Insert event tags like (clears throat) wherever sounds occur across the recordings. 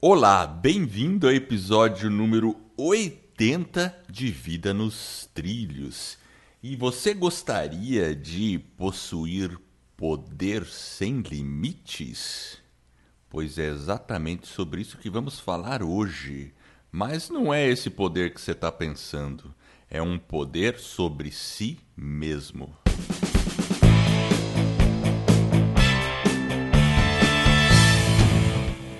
Olá, bem-vindo ao episódio número 80 de Vida nos Trilhos. E você gostaria de possuir poder sem limites? Pois é exatamente sobre isso que vamos falar hoje. Mas não é esse poder que você está pensando. É um poder sobre si mesmo.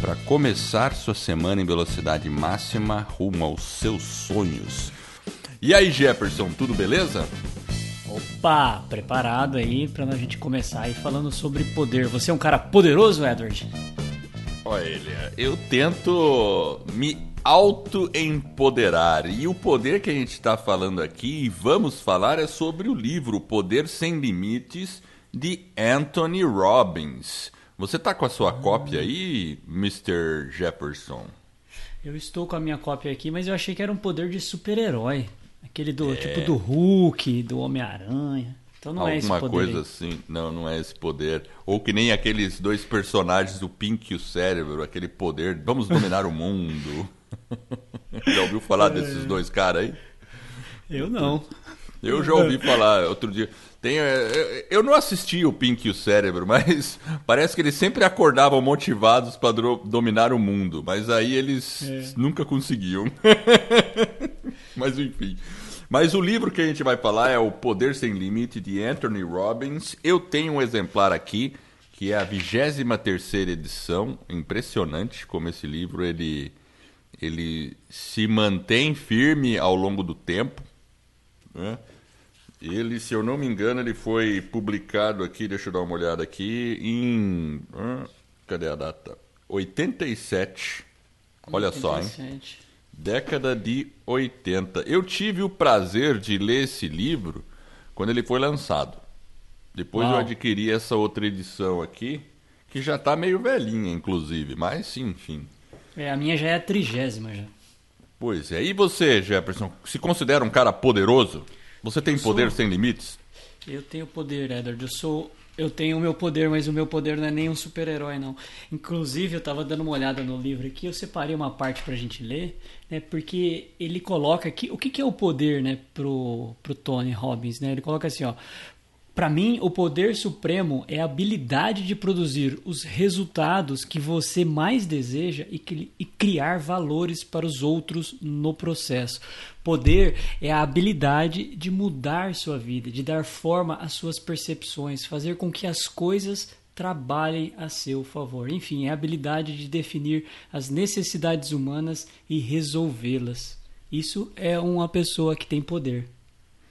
para começar sua semana em velocidade máxima rumo aos seus sonhos. E aí, Jefferson, tudo beleza? Opa, preparado aí para a gente começar aí falando sobre poder. Você é um cara poderoso, Edward? Olha, eu tento me auto-empoderar. E o poder que a gente está falando aqui e vamos falar é sobre o livro Poder Sem Limites de Anthony Robbins. Você tá com a sua cópia aí, Mr. Jefferson? Eu estou com a minha cópia aqui, mas eu achei que era um poder de super-herói. Aquele do é... tipo do Hulk, do Homem-Aranha. Então não Alguma é esse poder. coisa aí. assim. Não, não é esse poder. Ou que nem aqueles dois personagens, o Pink e o Cérebro, aquele poder. Vamos dominar o mundo. (laughs) já ouviu falar desses É. dois caras aí? Eu não. Eu já ouvi falar outro dia. Tem, é, eu não assisti o Pink e o Cérebro, (laughs) mas parece que eles sempre acordavam motivados para dominar o mundo. Mas aí eles É. nunca conseguiam. (laughs) mas enfim. Mas o livro que a gente vai falar é O Poder Sem Limite, de Anthony Robbins. Eu tenho um exemplar aqui, que é a 23 edição. Impressionante como esse livro ele, ele se mantém firme ao longo do tempo. né? Ele, se eu não me engano, ele foi publicado aqui, deixa eu dar uma olhada aqui, em. ah, Cadê a data? 87. Olha só, hein? 87. Década de 80. Eu tive o prazer de ler esse livro quando ele foi lançado. Depois eu Uau. adquiri essa outra edição aqui, que já tá meio velhinha, inclusive, mas sim, enfim. É, a minha já é a trigésima já. Pois é. E você, Jefferson, se considera um cara poderoso? Você tem Eu sou. poder sem limites? Eu tenho poder, Edward. Eu sou. Eu tenho o meu poder, mas o meu poder não é nem um super-herói, não. Inclusive, eu tava dando uma olhada no livro aqui, eu separei uma parte pra gente ler, né? Porque ele coloca aqui. O que, que é o poder, né, pro, pro Tony Robbins, né? Ele coloca assim, ó. Para mim, o poder supremo é a habilidade de produzir os resultados que você mais deseja e, cri- e criar valores para os outros no processo. Poder é a habilidade de mudar sua vida, de dar forma às suas percepções, fazer com que as coisas trabalhem a seu favor. Enfim, é a habilidade de definir as necessidades humanas e resolvê-las. Isso é uma pessoa que tem poder.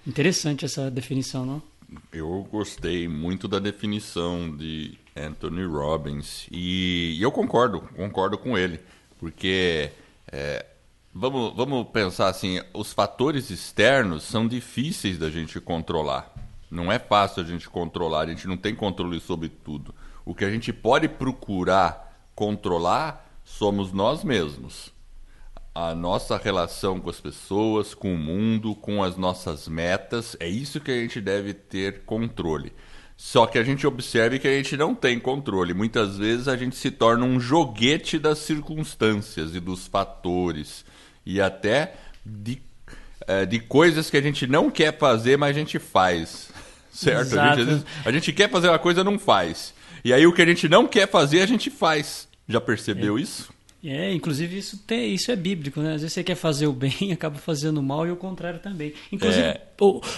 Interessante essa definição, não? Eu gostei muito da definição de Anthony Robbins e, e eu concordo, concordo com ele, porque é, vamos, vamos pensar assim, os fatores externos são difíceis da gente controlar. Não é fácil a gente controlar, a gente não tem controle sobre tudo. O que a gente pode procurar controlar somos nós mesmos a nossa relação com as pessoas, com o mundo, com as nossas metas, é isso que a gente deve ter controle. Só que a gente observe que a gente não tem controle. Muitas vezes a gente se torna um joguete das circunstâncias e dos fatores e até de, eh, de coisas que a gente não quer fazer, mas a gente faz. (laughs) Certo? A gente, vezes, a gente quer fazer uma coisa não faz. E aí o que a gente não quer fazer, a gente faz. Já percebeu isso? É, inclusive isso, tem, isso é bíblico, né? Às vezes você quer fazer o bem (laughs) acaba fazendo o mal e o contrário também. Inclusive, É.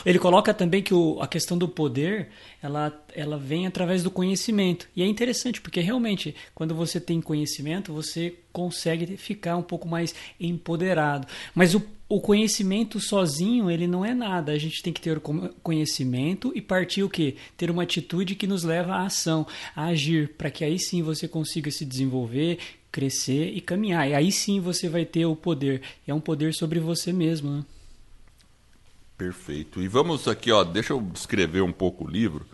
ele coloca também que o- a questão do poder, ela, ela vem através do conhecimento. E é interessante, porque realmente, quando você tem conhecimento, você consegue ficar um pouco mais empoderado. Mas o, o conhecimento sozinho, ele não é nada. A gente tem que ter conhecimento e partir o quê? Ter uma atitude que nos leva à ação, a agir, para que aí sim você consiga se desenvolver, crescer e caminhar. E aí sim você vai ter o poder. É um poder sobre você mesmo, né? Perfeito. E vamos aqui, ó, deixa eu descrever um pouco o livro.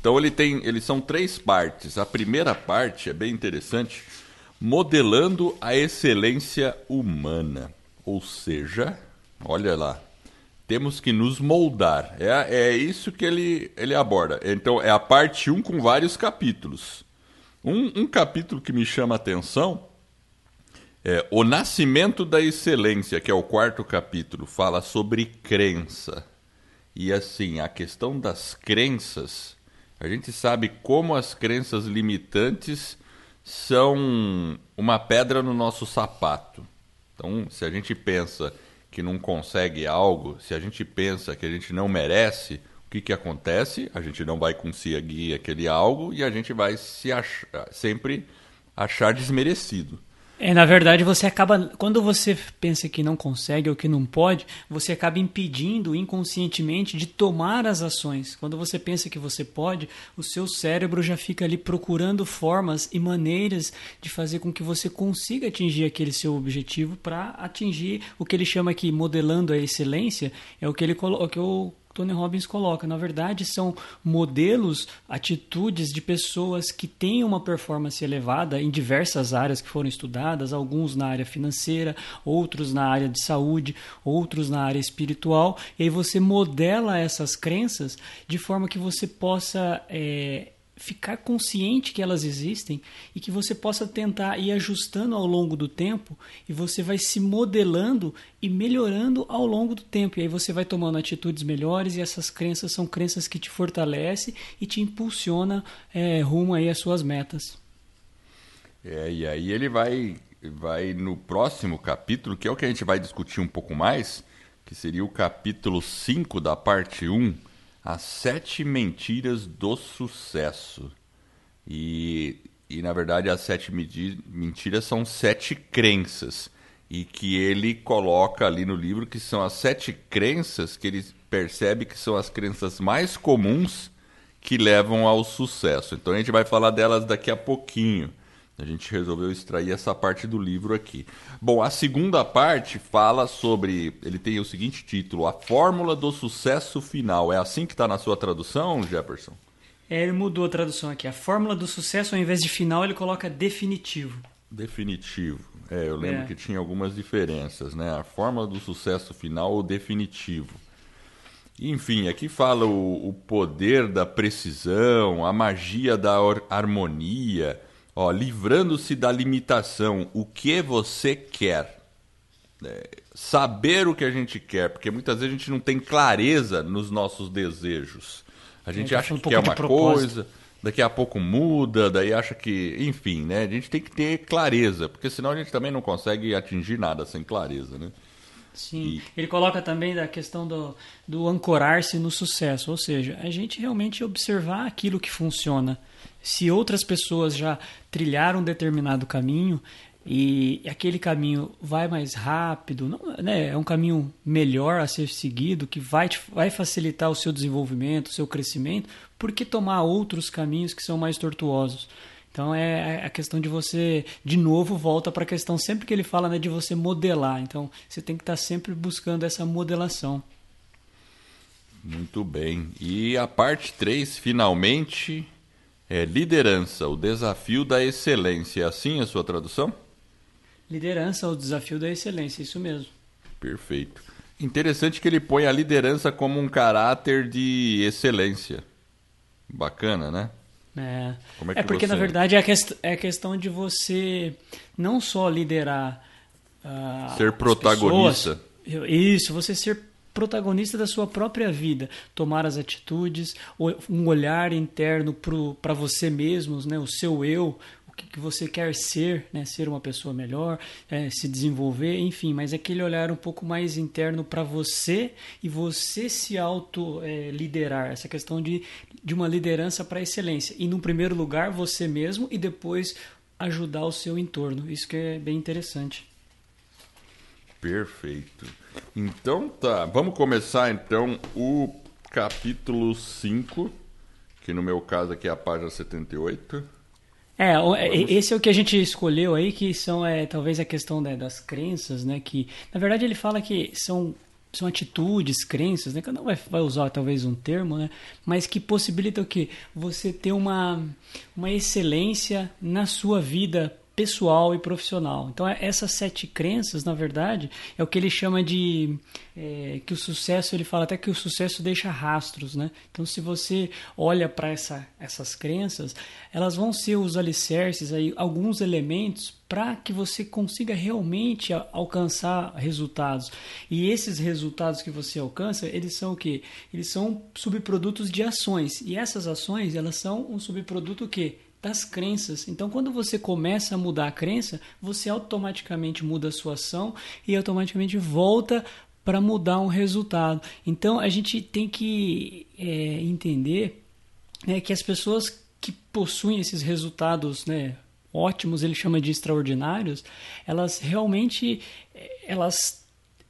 Então ele tem, eles são três partes. A primeira parte é bem interessante, modelando a excelência humana. Ou seja, olha lá, temos que nos moldar. É, é isso que ele, ele aborda. Então é a parte 1 com vários capítulos. Um, um capítulo que me chama a atenção é O Nascimento da Excelência, que é o quarto capítulo, fala sobre crença. E assim, a questão das crenças, a gente sabe como as crenças limitantes são uma pedra no nosso sapato. Então, se a gente pensa que não consegue algo, se a gente pensa que a gente não merece, o que, que acontece? A gente não vai conseguir aquele algo e a gente vai se achar, sempre achar desmerecido. É, na verdade, você acaba. Quando você pensa que não consegue ou que não pode, você acaba impedindo inconscientemente de tomar as ações. Quando você pensa que você pode, o seu cérebro já fica ali procurando formas e maneiras de fazer com que você consiga atingir aquele seu objetivo para atingir o que ele chama aqui modelando a excelência. É o que ele que eu Tony Robbins coloca. Na verdade, são modelos, atitudes de pessoas que têm uma performance elevada em diversas áreas que foram estudadas, alguns na área financeira, outros na área de saúde, outros na área espiritual. E aí você modela essas crenças de forma que você possa. É, ficar consciente que elas existem e que você possa tentar ir ajustando ao longo do tempo e você vai se modelando e melhorando ao longo do tempo. E aí você vai tomando atitudes melhores e essas crenças são crenças que te fortalecem e te impulsiona é, rumo aí às suas metas. É, e aí ele vai, vai no próximo capítulo, que é o que a gente vai discutir um pouco mais, que seria o capítulo 5 da parte 1, as Sete Mentiras do Sucesso. E, e na verdade, as sete mentiras são sete crenças. E que ele coloca ali no livro que são as sete crenças que ele percebe que são as crenças mais comuns que levam ao sucesso. Então a gente vai falar delas daqui a pouquinho. A gente resolveu extrair essa parte do livro aqui. Bom, a segunda parte fala sobre. Ele tem o seguinte título: A Fórmula do Sucesso Final. É assim que está na sua tradução, Jefferson? É, ele mudou a tradução aqui. A fórmula do sucesso, ao invés de final, ele coloca definitivo. Definitivo. É, eu lembro é. que tinha algumas diferenças, né? A fórmula do sucesso final ou definitivo. Enfim, aqui fala o, o poder da precisão, a magia da harmonia Ó, livrando-se da limitação, o que você quer. É, saber o que a gente quer, porque muitas vezes a gente não tem clareza nos nossos desejos. A gente acha um que quer uma coisa, daqui a pouco muda, daí acha que. Enfim, né? A gente tem que ter clareza, porque senão a gente também não consegue atingir nada sem clareza, né? Sim, e... ele coloca também da questão do, do ancorar-se no sucesso, ou seja, a gente realmente observar aquilo que funciona se outras pessoas já trilharam um determinado caminho e aquele caminho vai mais rápido, não, né, é um caminho melhor a ser seguido, que vai, vai facilitar o seu desenvolvimento, o seu crescimento, por que tomar outros caminhos que são mais tortuosos? Então é, é a questão de você, de novo, volta para a questão sempre que ele fala né, de você modelar. Então você tem que estar tá sempre buscando essa modelação. Muito bem. E a parte 3, finalmente, é liderança, o desafio da excelência. É assim a sua tradução? Liderança, o desafio da excelência, isso mesmo. Perfeito. Interessante que ele põe a liderança como um caráter de excelência. Bacana, né? É, é, é porque você... na verdade é quest é questão de você não só liderar. Uh, ser protagonista. Pessoas, isso, você ser protagonista da sua própria vida, tomar as atitudes, um olhar interno para você mesmo, né, o seu eu, o que, você quer ser, né, ser uma pessoa melhor, é, se desenvolver, enfim, mas aquele olhar um pouco mais interno para você e você se auto é, essa questão de, de uma liderança para excelência. E no primeiro lugar você mesmo e depois ajudar o seu entorno. Isso que é bem interessante. Perfeito. Então tá, vamos começar então o capítulo 5, que no meu caso aqui é a página 78. É, Vamos... esse é o que a gente escolheu aí, que são é, talvez a questão né, das crenças, né? Que na verdade ele fala que são são atitudes, crenças, né? Cada um vai, vai usar talvez um termo, né? Mas que possibilitam o quê? Você ter uma, uma excelência na sua vida pessoal e profissional. Então, é, essas sete crenças, na verdade, é o que ele chama de é, que o sucesso, ele fala até que o sucesso deixa rastros, né? Então, se você olha para essa, essas crenças, elas vão ser os alicerces, aí, alguns elementos para que você consiga realmente alcançar resultados. E esses resultados que você alcança, eles são o quê? Eles são subprodutos de ações. E essas ações, elas são um subproduto o quê? Das crenças. Então, quando você começa a mudar a crença, você automaticamente muda a sua ação e automaticamente volta para mudar um resultado. Então, a gente tem que é, entender né, que as pessoas que possuem esses resultados né, ótimos, ele chama de extraordinários, elas realmente elas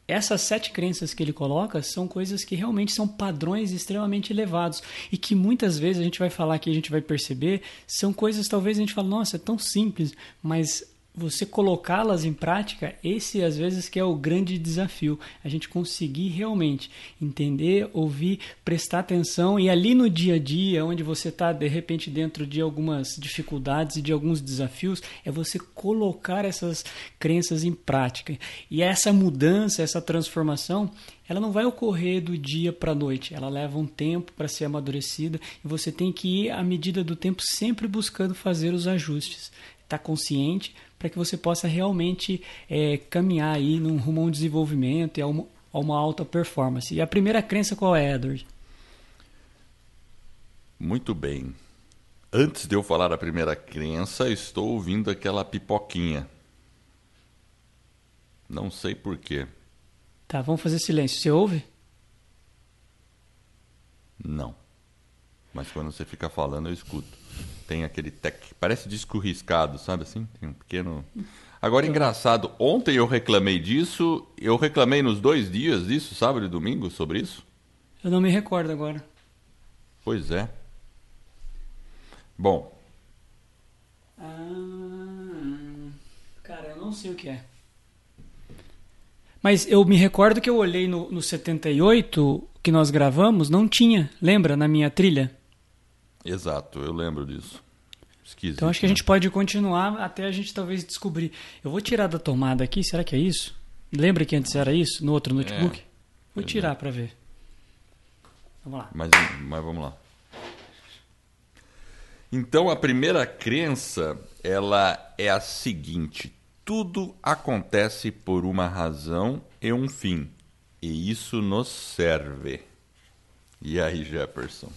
essas sete crenças que ele coloca são coisas que realmente são padrões extremamente elevados e que muitas vezes a gente vai falar que a gente vai perceber são coisas talvez a gente fala nossa é tão simples mas você colocá-las em prática, esse às vezes que é o grande desafio, a gente conseguir realmente entender, ouvir, prestar atenção e ali no dia a dia, onde você está de repente dentro de algumas dificuldades e de alguns desafios, é você colocar essas crenças em prática. E essa mudança, essa transformação, ela não vai ocorrer do dia para a noite, ela leva um tempo para ser amadurecida e você tem que ir à medida do tempo sempre buscando fazer os ajustes. Está consciente para que você possa realmente é, caminhar aí num rumo a um desenvolvimento e a uma, a uma alta performance. E a primeira crença qual é, Edward? Muito bem. Antes de eu falar a primeira crença, estou ouvindo aquela pipoquinha. Não sei porquê. Tá, vamos fazer silêncio. Você ouve? Não. Mas quando você fica falando, eu escuto tem aquele tec, parece disco riscado, sabe assim? Tem um pequeno. Agora, engraçado, ontem eu reclamei disso, eu reclamei nos dois dias disso, sábado e domingo, sobre isso? Eu não me recordo agora. Pois é. Bom. Ah, cara, eu não sei o que é. Mas eu me recordo que eu olhei no, no 78 que nós gravamos, não tinha, lembra, na minha trilha? Exato, eu lembro disso. Esquisito, então acho que a gente pode continuar até a gente talvez descobrir. Eu vou tirar da tomada aqui, será que é isso? Lembra que antes era isso, no outro notebook? É, vou tirar para ver. Vamos lá. Mas, mas vamos lá. Então a primeira crença, ela é a seguinte: tudo acontece por uma razão e um fim, e isso nos serve. E aí, Jefferson?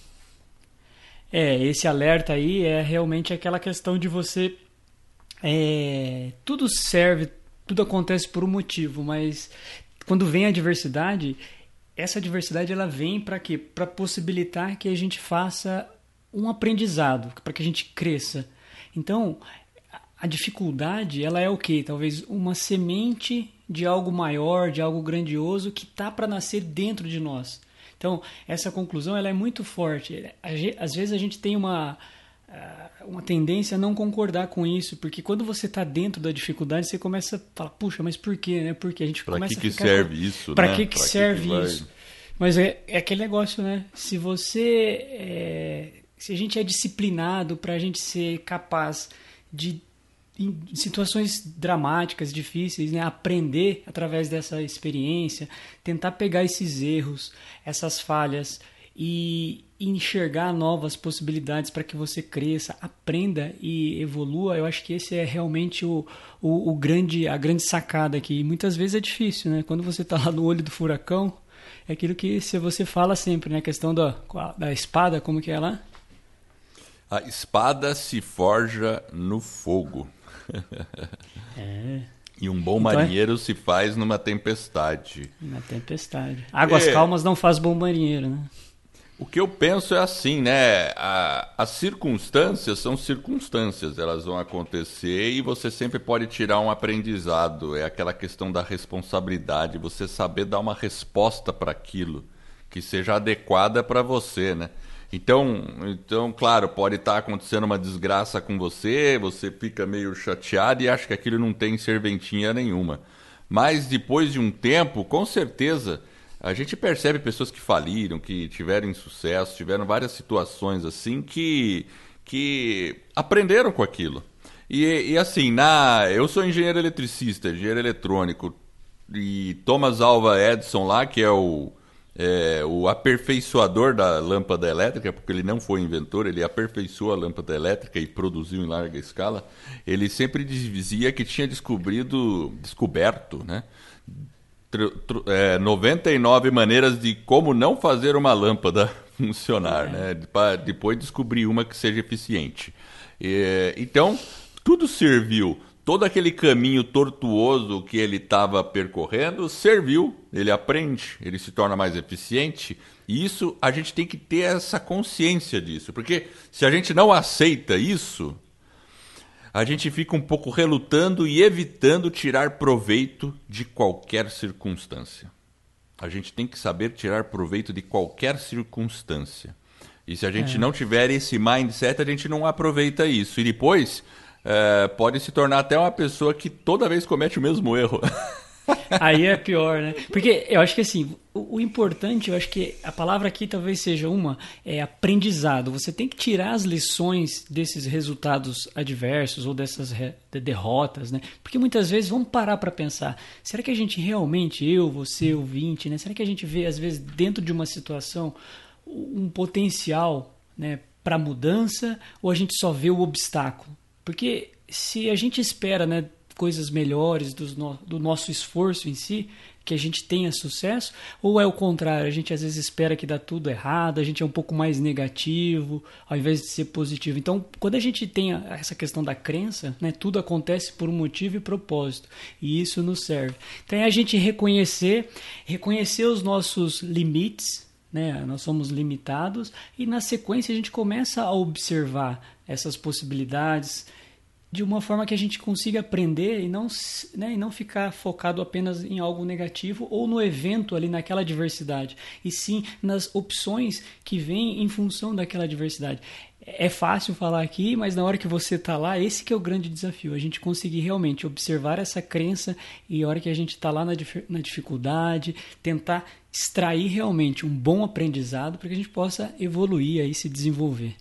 É, esse alerta aí é realmente aquela questão de você. É, tudo serve, tudo acontece por um motivo, mas quando vem a diversidade, essa diversidade ela vem para quê? Para possibilitar que a gente faça um aprendizado, para que a gente cresça. Então, a dificuldade ela é o quê? Talvez uma semente de algo maior, de algo grandioso que tá para nascer dentro de nós. Então, essa conclusão ela é muito forte. Às vezes a gente tem uma, ah, uma tendência a não concordar com isso, porque quando você está dentro da dificuldade, você começa a falar, puxa, mas por quê? Né? Porque a gente pra começa que a ficar... serve isso? Para né? que, que serve que isso? Mas é, é aquele negócio, né? Se você. É... se a gente é disciplinado para a gente ser capaz de em situações dramáticas, difíceis, né? aprender através dessa experiência, tentar pegar esses erros, essas falhas e enxergar novas possibilidades para que você cresça, aprenda e evolua. Eu acho que esse é realmente o, o, o grande, a grande sacada aqui. E muitas vezes é difícil, né? Quando você está lá no olho do furacão, é aquilo que você fala sempre, né? A questão da, da espada, como que é lá? A espada se forja no fogo. (laughs) É. E um bom então é- marinheiro é... se faz numa tempestade. Na tempestade. Águas é... calmas não faz bom marinheiro, né? O que eu penso é assim, né? A, as circunstâncias são circunstâncias, elas vão acontecer e você sempre pode tirar um aprendizado. É aquela questão da responsabilidade, você saber dar uma resposta para aquilo que seja adequada para você, né? Então, então, claro, pode estar acontecendo uma desgraça com você, você fica meio chateado e acha que aquilo não tem serventinha nenhuma. Mas depois de um tempo, com certeza, a gente percebe pessoas que faliram, que tiveram sucesso, tiveram várias situações assim que, que aprenderam com aquilo. E, e assim, na, eu sou engenheiro eletricista, engenheiro eletrônico, e Thomas Alva Edison lá, que é o, é, o aperfeiçoador da lâmpada elétrica, porque ele não foi inventor, ele aperfeiçoou a lâmpada elétrica e produziu em larga escala. Ele sempre dizia que tinha descobrido, descoberto, né? É, 99 maneiras de como não fazer uma lâmpada (laughs) funcionar, é. né? Para depois descobrir uma que seja eficiente. E, então, tudo serviu todo aquele caminho tortuoso que ele estava percorrendo serviu, ele aprende, ele se torna mais eficiente. E isso a gente tem que ter essa consciência disso, porque se a gente não aceita isso, a gente fica um pouco relutando e evitando tirar proveito de qualquer circunstância. A gente tem que saber tirar proveito de qualquer circunstância. E se a gente é. não tiver esse mindset, a gente não aproveita isso. E depois é, pode se tornar até uma pessoa que toda vez comete o mesmo erro. (laughs) Aí é pior, né? Porque eu acho que assim, o, o, importante, eu acho que a palavra aqui talvez seja uma, é aprendizado. Você tem que tirar as lições desses resultados adversos ou dessas de derrotas, né? Porque muitas vezes vamos parar para pensar, será que a gente realmente, eu, você, o vinte, né? Será que a gente vê às vezes dentro de uma situação um potencial, né, para mudança ou a gente só vê o obstáculo? Porque se a gente espera né, coisas melhores do, no, do nosso esforço em si, que a gente tenha sucesso, ou é o contrário, a gente às vezes espera que dá tudo errado, a gente é um pouco mais negativo, ao invés de ser positivo. Então, quando a gente tem essa questão da crença, né, tudo acontece por um motivo e propósito, e isso nos serve. Então, é a gente reconhecer, reconhecer os nossos limites, né? Nós somos limitados e na sequência a gente começa a observar essas possibilidades de uma forma que a gente consiga aprender e não, né, e não ficar focado apenas em algo negativo ou no evento ali naquela diversidade, e sim nas opções que vêm em função daquela diversidade. É fácil falar aqui, mas na hora que você está lá, esse que é o grande desafio, a gente conseguir realmente observar essa crença e a hora que a gente está lá na, na dificuldade, tentar extrair realmente um bom aprendizado para que a gente possa evoluir e se desenvolver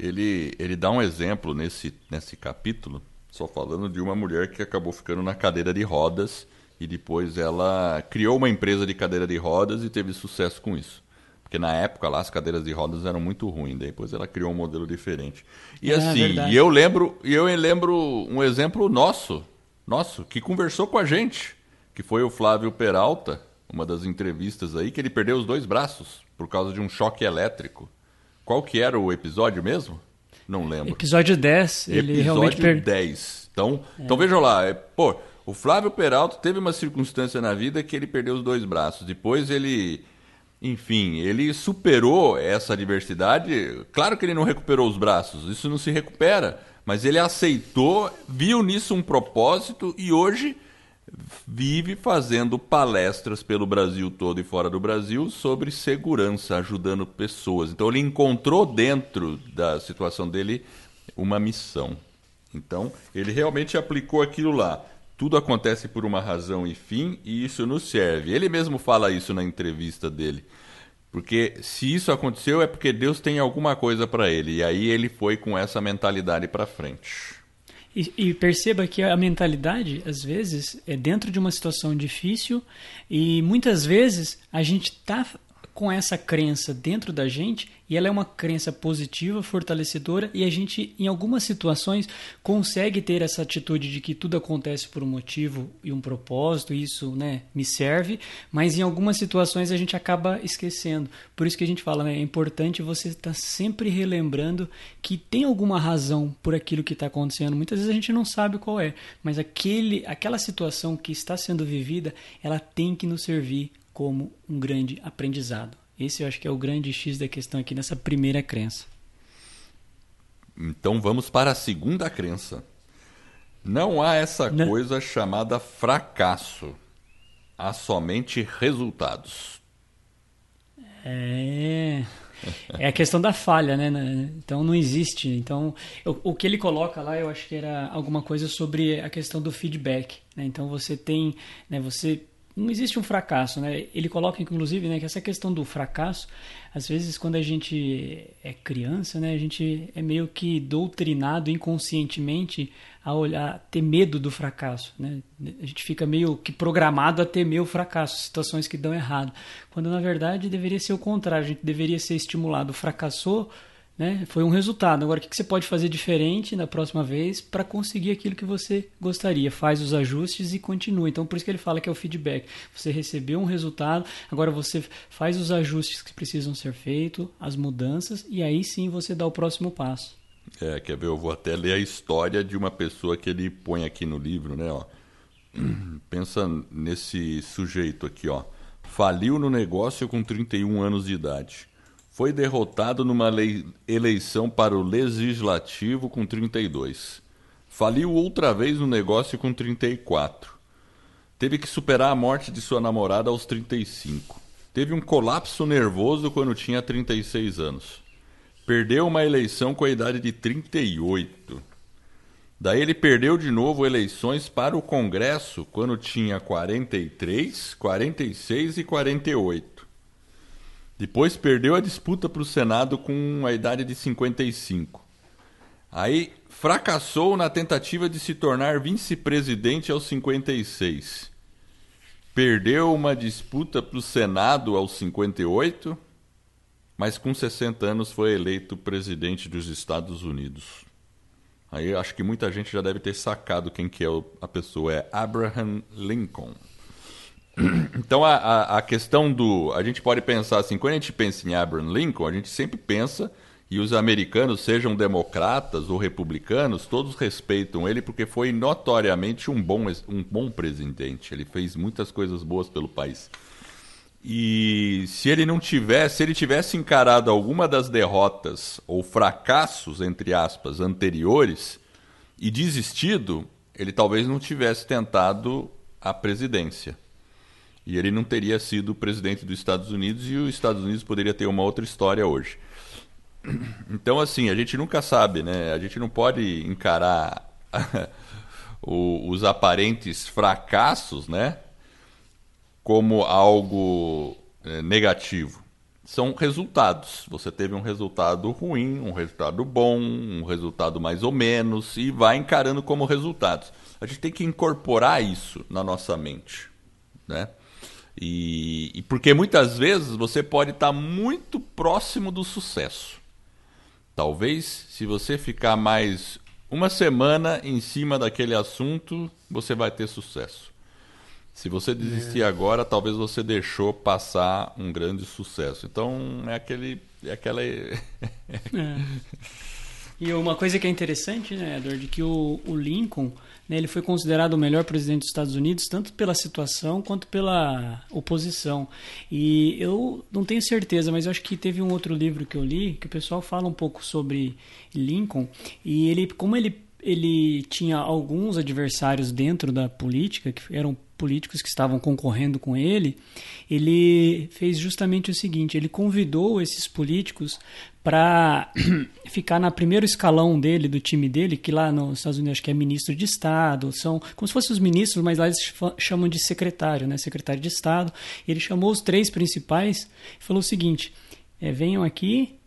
ele, ele dá um exemplo nesse, nesse capítulo, só falando de uma mulher que acabou ficando na cadeira de rodas e depois ela criou uma empresa de cadeira de rodas e teve sucesso com isso. Porque na época lá as cadeiras de rodas eram muito ruins, depois ela criou um modelo diferente. E é, assim, e eu lembro, eu lembro um exemplo nosso, nosso, que conversou com a gente, que foi o Flávio Peralta, uma das entrevistas aí, que ele perdeu os dois braços por causa de um choque elétrico. Qual que era o episódio mesmo? Não lembro. Episódio 10. Ele episódio realmente per... 10. Então, é. então vejam lá. É, pô, o Flávio Peralta teve uma circunstância na vida que ele perdeu os dois braços. Depois ele... Enfim, ele superou essa adversidade. Claro que ele não recuperou os braços, isso não se recupera. Mas ele aceitou, viu nisso um propósito e hoje vive fazendo palestras pelo Brasil todo e fora do Brasil sobre segurança, ajudando pessoas. Então ele encontrou dentro da situação dele uma missão. Então ele realmente aplicou aquilo lá. Tudo acontece por uma razão e fim e isso nos serve. Ele mesmo fala isso na entrevista dele. Porque se isso aconteceu é porque Deus tem alguma coisa para ele. E aí ele foi com essa mentalidade para frente. E, e, perceba que a mentalidade, às vezes, é dentro de uma situação difícil e muitas vezes a gente está com essa crença dentro da gente e ela é uma crença positiva, fortalecedora e a gente em algumas situações consegue ter essa atitude de que tudo acontece por um motivo e um propósito, isso, né, me serve, mas em algumas situações a gente acaba esquecendo. Por isso que a gente fala, né, é importante você estar sempre relembrando que tem alguma razão por aquilo que está acontecendo. Muitas vezes a gente não sabe qual é, mas aquele, aquela situação que está sendo vivida, ela tem que nos servir como um grande aprendizado. Esse eu acho que é o grande X da questão aqui nessa primeira crença. Então vamos para a segunda crença. Não há essa Não. coisa chamada fracasso. Há somente resultados. É. é a questão da falha, né? Então não existe. Então o, o, que ele coloca lá, eu acho que era alguma coisa sobre a questão do feedback. Né? Então você tem, né? Você não existe um fracasso, né? Ele coloca inclusive, né, que essa questão do fracasso, às vezes quando a gente é criança, né, a gente é meio que doutrinado inconscientemente a olhar, ter medo do fracasso, né? A gente fica meio que programado a temer o fracasso, situações que dão errado, quando na verdade deveria ser o contrário, a gente deveria ser estimulado, fracassou, né? Foi um resultado. Agora, o que você pode fazer diferente na próxima vez para conseguir aquilo que você gostaria? Faz os ajustes e continua. Então, por isso que ele fala que é o feedback. Você recebeu um resultado, agora você faz os ajustes que precisam ser feitos, as mudanças, e aí sim você dá o próximo passo. É, quer ver? Eu vou até ler a história de uma pessoa que ele põe aqui no livro, né? Ó. (clears throat) Pensa nesse sujeito aqui, ó. Faliu no negócio com 31 anos de idade foi derrotado numa eleição para o legislativo com 32. Faliu outra vez no negócio com 34. Teve que superar a morte de sua namorada aos 35. Teve um colapso nervoso quando tinha 36 anos. Perdeu uma eleição com a idade de 38. Daí ele perdeu de novo eleições para o Congresso quando tinha 43, 46 e 48. Depois perdeu a disputa para o Senado com a idade de 55. Aí fracassou na tentativa de se tornar vice-presidente aos 56. Perdeu uma disputa para o Senado aos 58, mas com 60 anos foi eleito presidente dos Estados Unidos. Aí acho que muita gente já deve ter sacado quem que é a pessoa. É Abraham Lincoln. (clears throat) Então a, a, a, questão do. A gente pode pensar assim, quando a gente pensa em Abraham Lincoln, a gente sempre pensa, e os americanos, sejam democratas ou republicanos, todos respeitam ele porque foi notoriamente um bom, um bom presidente. Ele fez muitas coisas boas pelo país. E se ele não tivesse, se ele tivesse encarado alguma das derrotas ou fracassos, entre aspas, anteriores e desistido, ele talvez não tivesse tentado a presidência. E ele não teria sido presidente dos Estados Unidos e os Estados Unidos poderia ter uma outra história hoje. (clears throat) Então, assim, a gente nunca sabe, né? A gente não pode encarar (laughs) os aparentes fracassos, né? Como algo é, negativo. São resultados. Você teve um resultado ruim, um resultado bom, um resultado mais ou menos, e vai encarando como resultados. A gente tem que incorporar isso na nossa mente, né? E, e porque muitas vezes você pode estar muito próximo do sucesso. Talvez, se você ficar mais uma semana em cima daquele assunto, você vai ter sucesso. Se você desistir é. agora, talvez você deixou passar um grande sucesso. Então é aquele, é aquela. (laughs) é. E uma coisa que é interessante, né, Edward, que o, o Lincoln ele foi considerado o melhor presidente dos Estados Unidos, tanto pela situação quanto pela oposição. E eu não tenho certeza, mas eu acho que teve um outro livro que eu li que o pessoal fala um pouco sobre Lincoln. E ele, como ele, ele tinha alguns adversários dentro da política, que eram políticos que estavam concorrendo com ele, ele fez justamente o seguinte: ele convidou esses políticos para (clears throat) ficar na primeiro escalão dele, do time dele, que lá nos Estados Unidos acho que é ministro de Estado, são como se fossem os ministros, mas lá eles chamam de secretário, né? Secretário de Estado. Ele chamou os três principais e falou o seguinte: é, venham aqui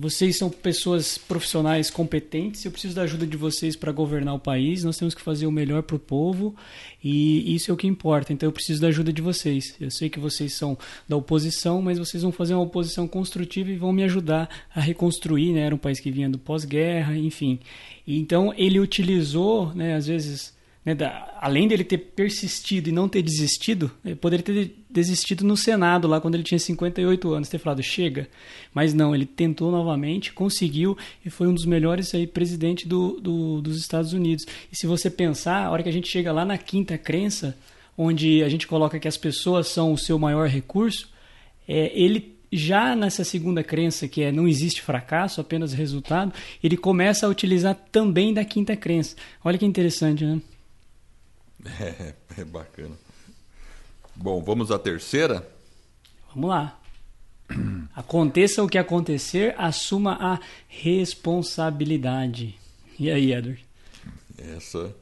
vocês são pessoas profissionais competentes. Eu preciso da ajuda de vocês para governar o país. Nós temos que fazer o melhor para o povo e isso é o que importa. Então eu preciso da ajuda de vocês. Eu sei que vocês são da oposição, mas vocês vão fazer uma oposição construtiva e vão me ajudar a reconstruir. Né? Era um país que vinha do pós-guerra, enfim. Então ele utilizou, né, às vezes né, da, além dele ter persistido e não ter desistido, ele poderia ter desistido no Senado, lá quando ele tinha 58 anos, ter falado chega. Mas não, ele tentou novamente, conseguiu e foi um dos melhores aí, presidente do, do, dos Estados Unidos. E se você pensar, a hora que a gente chega lá na quinta crença, onde a gente coloca que as pessoas são o seu maior recurso, é, ele já nessa segunda crença, que é não existe fracasso, apenas resultado, ele começa a utilizar também da quinta crença. Olha que interessante, né? (laughs) É, é bacana. Bom, vamos à terceira? Vamos lá. (clears throat) Aconteça o que acontecer, assuma a responsabilidade. E aí, Edward? Essa,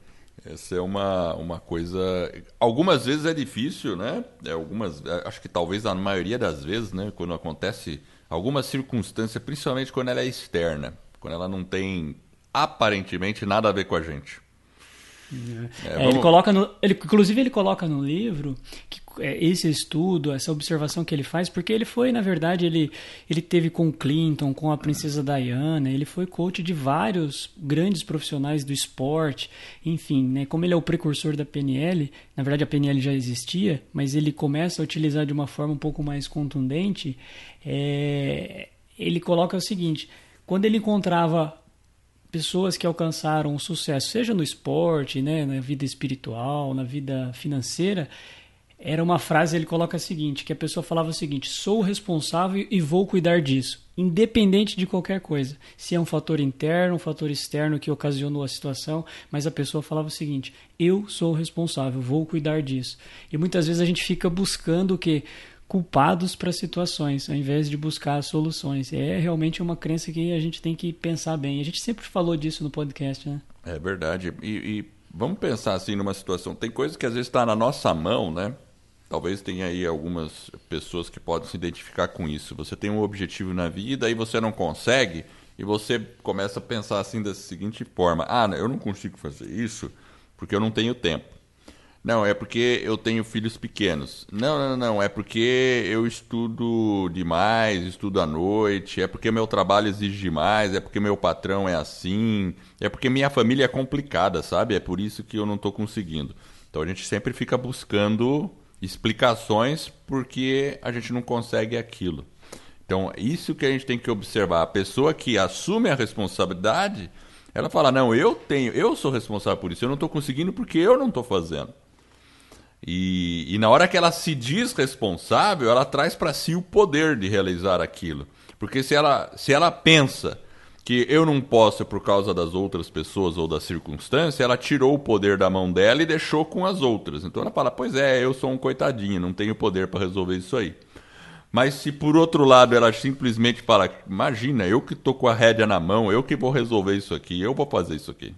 essa é uma, uma coisa. Algumas vezes é difícil, né? É, algumas, é, acho que talvez a maioria das vezes, né? Quando acontece alguma circunstância, principalmente quando ela é externa, quando ela não tem aparentemente nada a ver com a gente. É, é, ele coloca no, ele, inclusive ele coloca no livro que é, esse estudo, essa observação que ele faz, porque ele foi, na verdade, ele, ele teve com Clinton, com a princesa Diana, ele foi coach de vários grandes profissionais do esporte, enfim, né, como ele é o precursor da PNL, na verdade a PNL já existia, mas ele começa a utilizar de uma forma um pouco mais contundente, é, ele coloca o seguinte, quando ele encontrava pessoas que alcançaram o sucesso, seja no esporte, né, na vida espiritual, na vida financeira, era uma frase, ele coloca a seguinte, que a pessoa falava o seguinte, sou responsável e vou cuidar disso, independente de qualquer coisa. Se é um fator interno, um fator externo que ocasionou a situação, mas a pessoa falava o seguinte, eu sou responsável, vou cuidar disso. E muitas vezes a gente fica buscando o que? Culpados para situações, ao invés de buscar soluções. É realmente uma crença que a gente tem que pensar bem. A gente sempre falou disso no podcast, né? É verdade. E, e vamos pensar assim numa situação. Tem coisas que às vezes está na nossa mão, né? Talvez tenha aí algumas pessoas que podem se identificar com isso. Você tem um objetivo na vida e você não consegue, e você começa a pensar assim da seguinte forma: ah, eu não consigo fazer isso porque eu não tenho tempo. Não, é porque eu tenho filhos pequenos. Não, não, não, é porque eu estudo demais, estudo à noite, é porque meu trabalho exige demais, é porque meu patrão é assim, é porque minha família é complicada, sabe? É por isso que eu não estou conseguindo. Então a gente sempre fica buscando explicações porque a gente não consegue aquilo. Então, isso que a gente tem que observar. A pessoa que assume a responsabilidade, ela fala: "Não, eu tenho, eu sou responsável por isso. Eu não estou conseguindo porque eu não estou fazendo". E, e na hora que ela se diz responsável, ela traz para si o poder de realizar aquilo. Porque se ela, se ela pensa que eu não posso por causa das outras pessoas ou da circunstância, ela tirou o poder da mão dela e deixou com as outras. Então ela fala: Pois é, eu sou um coitadinho, não tenho poder para resolver isso aí. Mas se por outro lado ela simplesmente fala: Imagina, eu que estou com a rédea na mão, eu que vou resolver isso aqui, eu vou fazer isso aqui.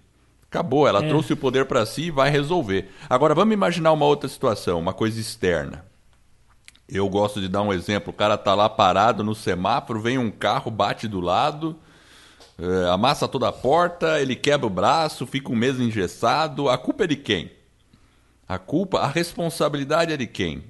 Acabou, ela é. trouxe o poder para si e vai resolver. Agora vamos imaginar uma outra situação, uma coisa externa. Eu gosto de dar um exemplo: o cara tá lá parado no semáforo, vem um carro, bate do lado, é, amassa toda a porta, ele quebra o braço, fica um mês engessado. A culpa é de quem? A culpa, a responsabilidade é de quem?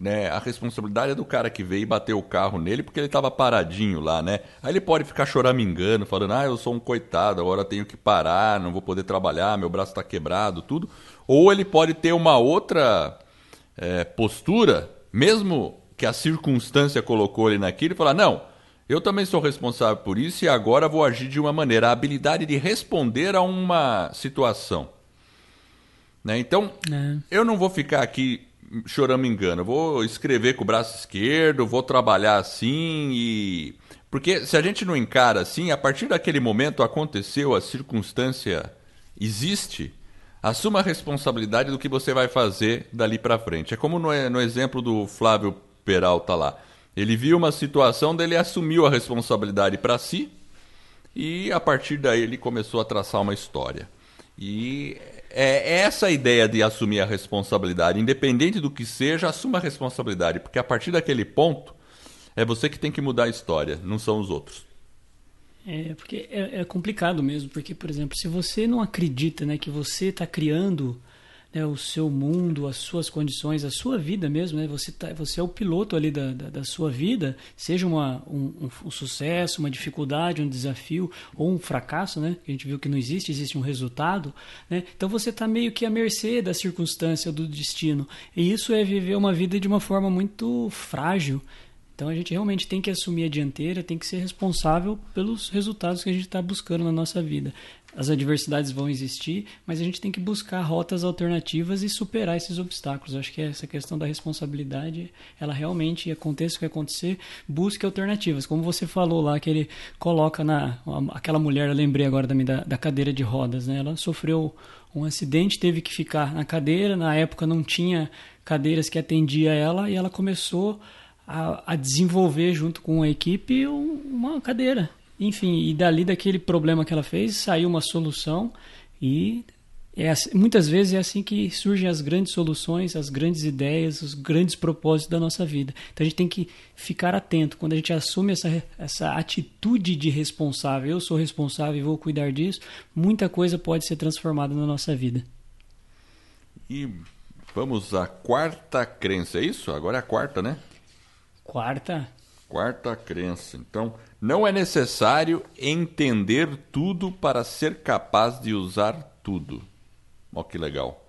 Né? A responsabilidade é do cara que veio e bateu o carro nele porque ele estava paradinho lá, né? Aí ele pode ficar choramingando, falando: "Ah, eu sou um coitado, agora tenho que parar, não vou poder trabalhar, meu braço está quebrado, tudo". Ou ele pode ter uma outra é, postura, mesmo que a circunstância colocou ele naquilo, e falar: "Não, eu também sou responsável por isso e agora vou agir de uma maneira, a habilidade de responder a uma situação". Né? Então, é. eu não vou ficar aqui choramingando. Eu vou escrever com o braço esquerdo, vou trabalhar assim e. Porque se a gente não encara assim, a partir daquele momento aconteceu, a circunstância existe, assuma a responsabilidade do que você vai fazer dali para frente. É como no, no exemplo do Flávio Peralta lá. Ele viu uma situação, dele assumiu a responsabilidade para si e a partir daí ele começou a traçar uma história. E é, é essa ideia de assumir a responsabilidade. Independente do que seja, assuma a responsabilidade. Porque a partir daquele ponto, é você que tem que mudar a história, não são os outros. É, porque é, é complicado mesmo. Porque, por exemplo, se você não acredita né, que você está criando né, o seu mundo, as suas condições, a sua vida mesmo, né? Você, tá, você é o piloto ali da, da, da sua vida, seja uma, um, um, sucesso, uma dificuldade, um desafio ou um fracasso, né? A gente viu que não existe, existe um resultado, né? Então você está meio que à mercê da circunstância, do destino. E isso é viver uma vida de uma forma muito frágil, então a gente realmente tem que assumir a dianteira, tem que ser responsável pelos resultados que a gente está buscando na nossa vida. As adversidades vão existir, mas a gente tem que buscar rotas alternativas e superar esses obstáculos. Acho que essa questão da responsabilidade, ela realmente aconteça o que acontecer, busque alternativas. Como você falou lá, que ele coloca na. Aquela mulher, eu lembrei agora da, da cadeira de rodas, né? Ela sofreu um acidente, teve que ficar na cadeira. Na época não tinha cadeiras que atendia ela e ela começou a, a desenvolver junto com a equipe uma cadeira. Enfim, e dali daquele problema que ela fez saiu uma solução e é assim, muitas vezes é assim que surgem as grandes soluções, as grandes ideias, os grandes propósitos da nossa vida. Então a gente tem que ficar atento. Quando a gente assume essa, essa atitude de responsável, eu sou responsável e vou cuidar disso, muita coisa pode ser transformada na nossa vida. E vamos à quarta crença, é isso? Agora é a quarta, né? Quarta. Quarta crença. Então, não é necessário entender tudo para ser capaz de usar tudo. Olha que legal.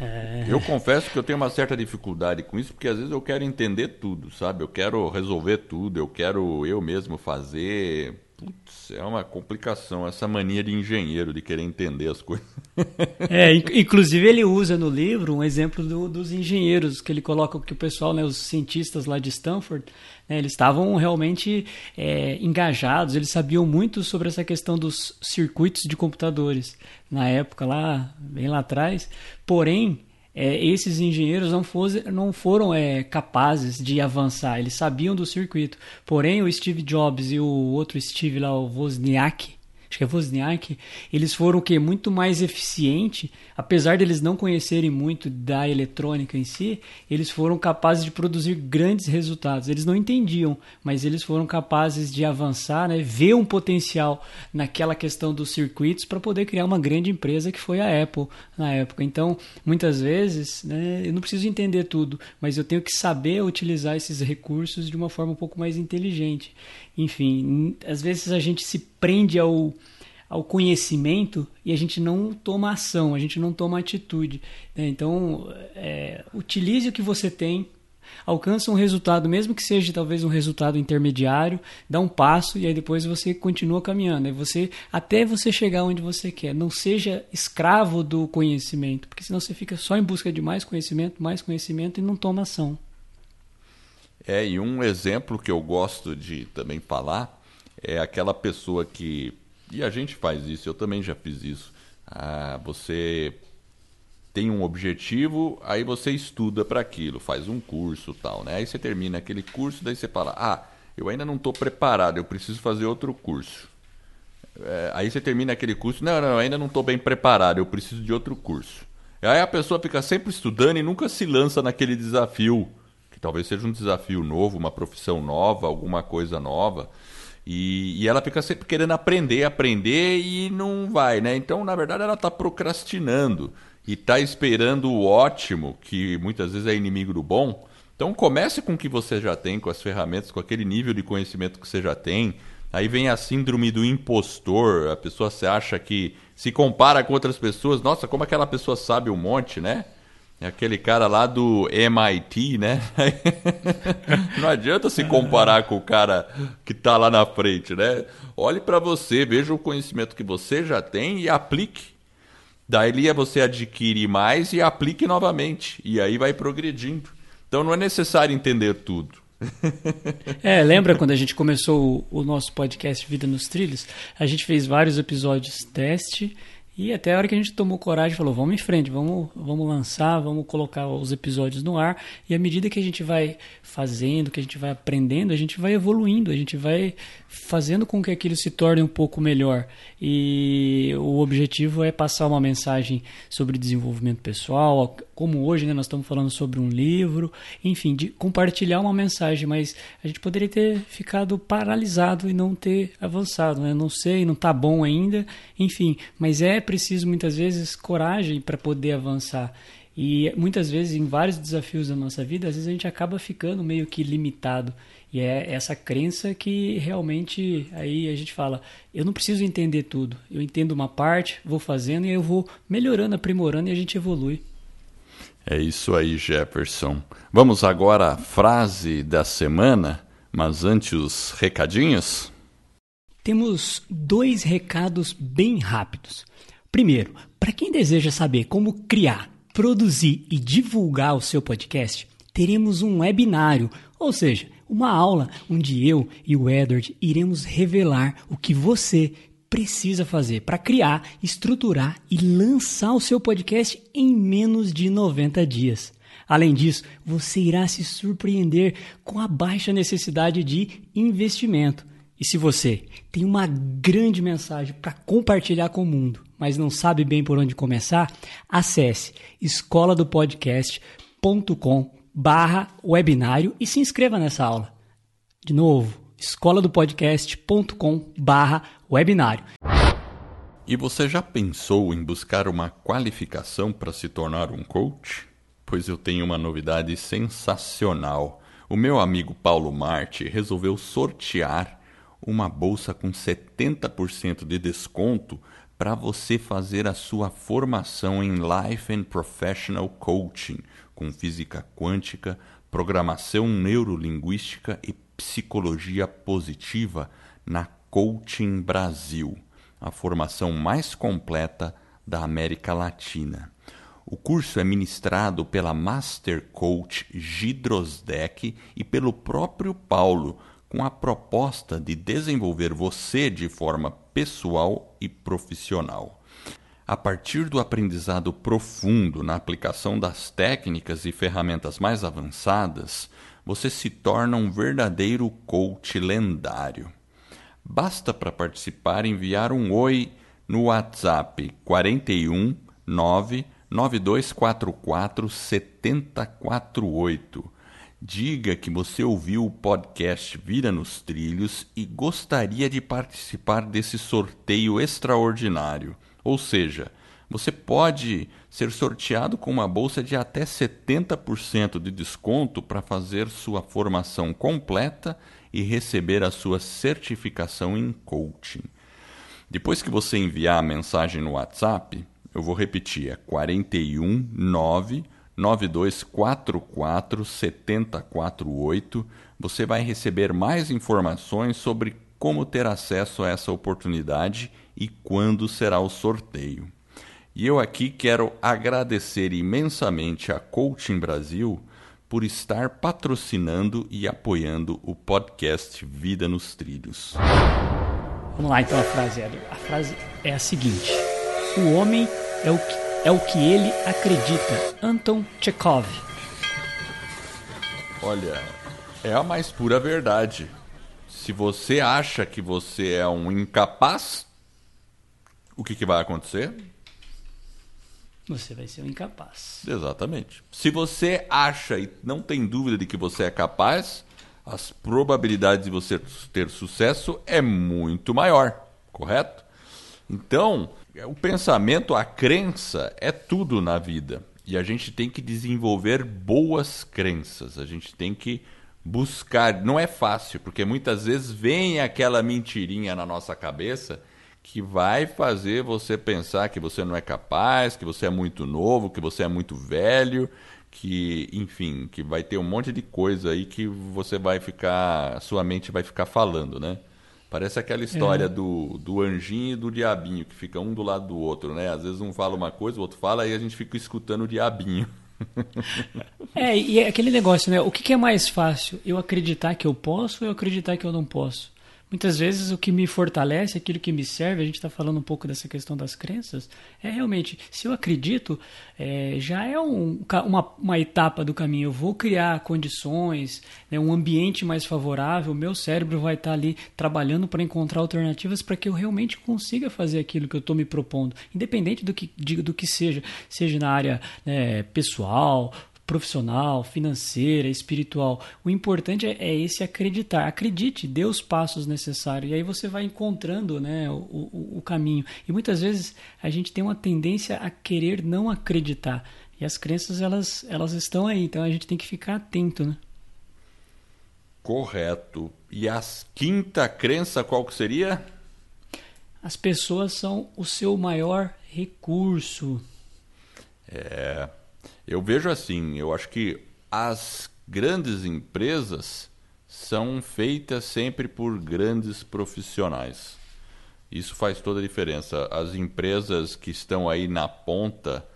É... Eu confesso que eu tenho uma certa dificuldade com isso, porque às vezes eu quero entender tudo, sabe? Eu quero resolver tudo, eu quero eu mesmo fazer. Putz, é uma complicação essa mania de engenheiro, de querer entender as coisas. (laughs) É, inclusive ele usa no livro um exemplo do, dos engenheiros, que ele coloca que o pessoal, né, os cientistas lá de Stanford, né, eles estavam realmente é, engajados, eles sabiam muito sobre essa questão dos circuitos de computadores na época lá, bem lá atrás, porém é, esses engenheiros não, fosse, não foram é, capazes de avançar, eles sabiam do circuito. Porém, o Steve Jobs e o outro Steve lá, o Wozniak, acho que é Wozniak, eles foram o que muito mais eficiente, apesar deles não conhecerem muito da eletrônica em si, eles foram capazes de produzir grandes resultados. Eles não entendiam, mas eles foram capazes de avançar, né, ver um potencial naquela questão dos circuitos para poder criar uma grande empresa que foi a Apple na época. Então, muitas vezes, né, eu não preciso entender tudo, mas eu tenho que saber utilizar esses recursos de uma forma um pouco mais inteligente. Enfim, às vezes a gente se prende ao, ao conhecimento e a gente não toma ação, a gente não toma atitude. Né? Então, é, utilize o que você tem, alcança um resultado, mesmo que seja talvez um resultado intermediário, dá um passo e aí depois você continua caminhando. Né? Você até você chegar onde você quer. Não seja escravo do conhecimento, porque senão você fica só em busca de mais conhecimento, mais conhecimento e não toma ação. É, e um exemplo que eu gosto de também falar é aquela pessoa que. E a gente faz isso, eu também já fiz isso. Ah, você tem um objetivo, aí você estuda para aquilo, faz um curso tal, né? Aí você termina aquele curso, daí você fala: Ah, eu ainda não estou preparado, eu preciso fazer outro curso. É, aí você termina aquele curso, não, não, ainda não estou bem preparado, eu preciso de outro curso. Aí a pessoa fica sempre estudando e nunca se lança naquele desafio talvez seja um desafio novo, uma profissão nova, alguma coisa nova. E, e, ela fica sempre querendo aprender, aprender e não vai, né? Então, na verdade, ela está procrastinando e está esperando o ótimo, que muitas vezes é inimigo do bom. Então, comece com o que você já tem, com as ferramentas, com aquele nível de conhecimento que você já tem. Aí vem a síndrome do impostor, a pessoa se acha que se compara com outras pessoas, nossa, como aquela pessoa sabe um monte, né? É aquele cara lá do MIT, né? (laughs) Não adianta se comparar com o cara que está lá na frente, né? Olhe para você, veja o conhecimento que você já tem e aplique. Daí é você adquire mais e aplique novamente. E aí vai progredindo. Então não é necessário entender tudo. (laughs) É, lembra quando a gente começou o, o nosso podcast Vida nos Trilhos? A gente fez vários episódios teste e até a hora que a gente tomou coragem, falou: vamos em frente, vamos, vamos lançar, vamos colocar os episódios no ar. E à medida que a gente vai fazendo, que a gente vai aprendendo, a gente vai evoluindo, a gente vai fazendo com que aquilo se torne um pouco melhor. E o objetivo é passar uma mensagem sobre desenvolvimento pessoal, como hoje né, nós estamos falando sobre um livro, enfim, de compartilhar uma mensagem, mas a gente poderia ter ficado paralisado e não ter avançado. Né? Não sei, não está bom ainda, enfim, mas é preciso muitas vezes coragem para poder avançar. E muitas vezes, em vários desafios da nossa vida, às vezes a gente acaba ficando meio que limitado. E é essa crença que realmente aí a gente fala: eu não preciso entender tudo. Eu entendo uma parte, vou fazendo e eu vou melhorando, aprimorando e a gente evolui. É isso aí, Jefferson. Vamos agora à frase da semana, mas antes os recadinhos. Temos dois recados bem rápidos. Primeiro, para quem deseja saber como criar, produzir e divulgar o seu podcast, teremos um webinário, ou seja, uma aula onde eu e o Edward iremos revelar o que você precisa fazer para criar, estruturar e lançar o seu podcast em menos de 90 dias. Além disso, você irá se surpreender com a baixa necessidade de investimento. E se você tem uma grande mensagem para compartilhar com o mundo, mas não sabe bem por onde começar, acesse escola barra webinário e se inscreva nessa aula. De novo, escola do podcast.com barra webinário. E você já pensou em buscar uma qualificação para se tornar um coach? Pois eu tenho uma novidade sensacional. O meu amigo Paulo Marte resolveu sortear uma bolsa com 70% de desconto para você fazer a sua formação em Life and Professional Coaching, com física quântica, programação neurolinguística e psicologia positiva na Coaching Brasil, a formação mais completa da América Latina. O curso é ministrado pela Master Coach Gidrosdeck e pelo próprio Paulo com a proposta de desenvolver você de forma pessoal e profissional. A partir do aprendizado profundo na aplicação das técnicas e ferramentas mais avançadas, você se torna um verdadeiro coach lendário. Basta para participar enviar um oi no WhatsApp 41 99244 7048 Diga que você ouviu o podcast Vira nos Trilhos e gostaria de participar desse sorteio extraordinário. Ou seja, você pode ser sorteado com uma bolsa de até 70% de desconto para fazer sua formação completa e receber a sua certificação em coaching. Depois que você enviar a mensagem no WhatsApp, eu vou repetir, é 419 9244 7048. Você vai receber mais informações sobre como ter acesso a essa oportunidade e quando será o sorteio. E eu aqui quero agradecer imensamente a Coaching Brasil por estar patrocinando e apoiando o podcast Vida nos Trilhos. Vamos lá então a frase, A frase é a seguinte: O homem é o que é o que ele acredita. Anton Chekhov. Olha, é a mais pura verdade. Se você acha que você é um incapaz, o que, que vai acontecer? Você vai ser um incapaz. Exatamente. Se você acha e não tem dúvida de que você é capaz, as probabilidades de você ter sucesso é muito maior, correto? Então, o pensamento, a crença é tudo na vida. E a gente tem que desenvolver boas crenças. A gente tem que buscar. Não é fácil, porque muitas vezes vem aquela mentirinha na nossa cabeça que vai fazer você pensar que você não é capaz, que você é muito novo, que você é muito velho, que, enfim, que vai ter um monte de coisa aí que você vai ficar, sua mente vai ficar falando, né? Parece aquela história é. do, do anjinho e do diabinho, que fica um do lado do outro, né? Às vezes um fala uma coisa, o outro fala, e a gente fica escutando o diabinho. (laughs) é, e é aquele negócio, né? O que, que é mais fácil? Eu acreditar que eu posso ou eu acreditar que eu não posso? Muitas vezes o que me fortalece, aquilo que me serve, a gente está falando um pouco dessa questão das crenças, é realmente, se eu acredito, é, já é um, uma, uma etapa do caminho. Eu vou criar condições, né, um ambiente mais favorável, o meu cérebro vai estar tá ali trabalhando para encontrar alternativas para que eu realmente consiga fazer aquilo que eu estou me propondo, independente do que, do que seja, seja na área né, pessoal, profissional, financeira, espiritual. O importante é, é, esse acreditar. Acredite, dê os passos necessários. E aí você vai encontrando né, o, o, o caminho. E muitas vezes a gente tem uma tendência a querer não acreditar. E as crenças, elas, elas estão aí. Então a gente tem que ficar atento, né? Correto. E a quinta crença qual que seria? As pessoas são o seu maior recurso. É, eu vejo assim, eu acho que as grandes empresas são feitas sempre por grandes profissionais. Isso faz toda a diferença. As empresas que estão aí na ponta,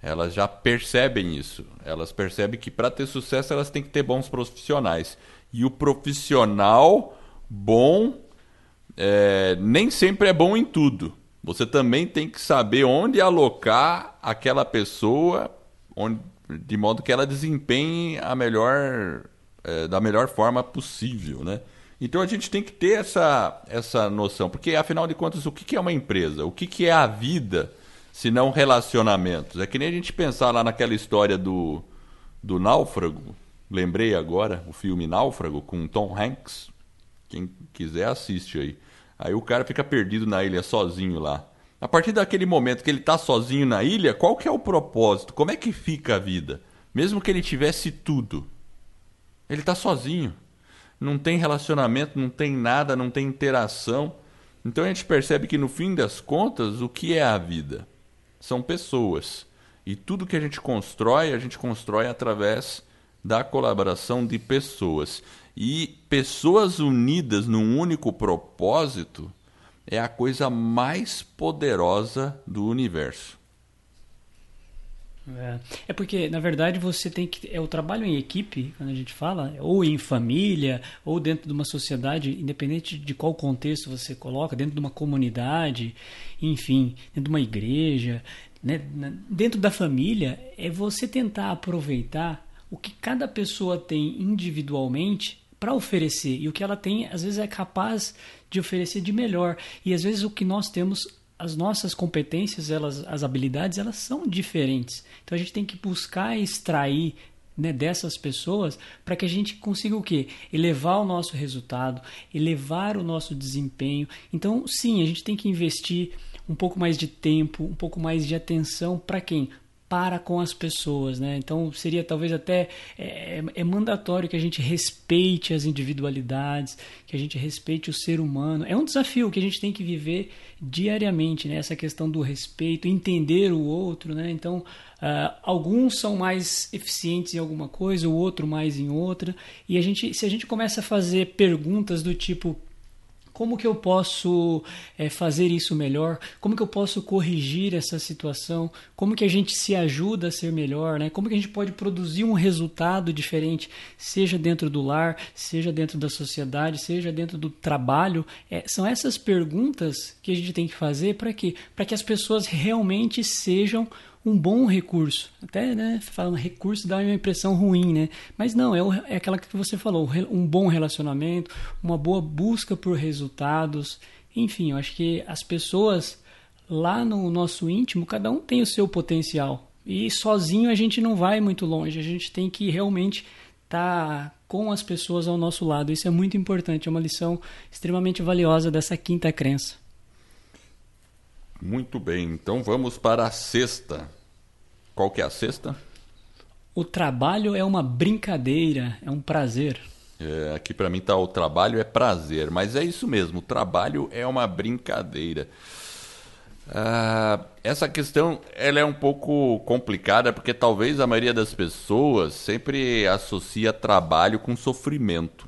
elas já percebem isso. Elas percebem que para ter sucesso elas têm que ter bons profissionais. E o profissional bom é, nem sempre é bom em tudo. Você também tem que saber onde alocar aquela pessoa onde de modo que ela desempenhe a melhor, é, da melhor forma possível, né? Então a gente tem que ter essa, essa noção, porque afinal de contas, o que é uma empresa? O que é a vida, se não relacionamentos? É que nem a gente pensar lá naquela história do, do náufrago, lembrei agora, o filme Náufrago, com Tom Hanks. Quem quiser assiste aí. Aí o cara fica perdido na ilha sozinho lá. A partir daquele momento que ele está sozinho na ilha, qual que é o propósito? Como é que fica a vida? Mesmo que ele tivesse tudo, ele está sozinho. Não tem relacionamento, não tem nada, não tem interação. Então a gente percebe que no fim das contas, o que é a vida? São pessoas. E tudo que a gente constrói, a gente constrói através da colaboração de pessoas. E pessoas unidas num único propósito é a coisa mais poderosa do universo. É. é. porque, na verdade, você tem que. É o trabalho em equipe, quando a gente fala, ou em família, ou dentro de uma sociedade, independente de qual contexto você coloca, dentro de uma comunidade, enfim, dentro de uma igreja, né, dentro da família, é você tentar aproveitar o que cada pessoa tem individualmente para oferecer e o que ela tem às vezes é capaz de oferecer de melhor e às vezes o que nós temos as nossas competências elas as habilidades elas são diferentes então a gente tem que buscar extrair né, dessas pessoas para que a gente consiga o quê? Elevar o nosso resultado, elevar o nosso desempenho. Então, sim, a gente tem que investir um pouco mais de tempo, um pouco mais de atenção para quem? Para com as pessoas, né? Então seria talvez até é, é, mandatório que a gente respeite as individualidades, que a gente respeite o ser humano. É um desafio que a gente tem que viver diariamente, né? Essa questão do respeito, entender o outro, né? Então uh, alguns são mais eficientes em alguma coisa, o outro mais em outra. E a gente, se a gente começa a fazer perguntas do tipo como que eu posso é, fazer isso melhor? Como que eu posso corrigir essa situação? Como que a gente se ajuda a ser melhor? Né? Como que a gente pode produzir um resultado diferente, seja dentro do lar, seja dentro da sociedade, seja dentro do trabalho? É, são essas perguntas que a gente tem que fazer para quê? Para que as pessoas realmente sejam um bom recurso. Até, né, falando recurso dá uma impressão ruim, né? Mas não, é, o, é aquela que você falou, um bom relacionamento, uma boa busca por resultados. Enfim, eu acho que as pessoas lá no nosso íntimo, cada um tem o seu potencial. E sozinho a gente não vai muito longe, a gente tem que realmente estar tá com as pessoas ao nosso lado. Isso é muito importante, é uma lição extremamente valiosa dessa quinta crença. Muito bem, então vamos para a sexta. Qual que é a sexta? O trabalho é uma brincadeira, é um prazer. É, aqui para mim tá o trabalho é prazer, mas é isso mesmo, o trabalho é uma brincadeira. Ah, essa questão ela é um pouco complicada porque talvez a maioria das pessoas sempre associa trabalho com sofrimento.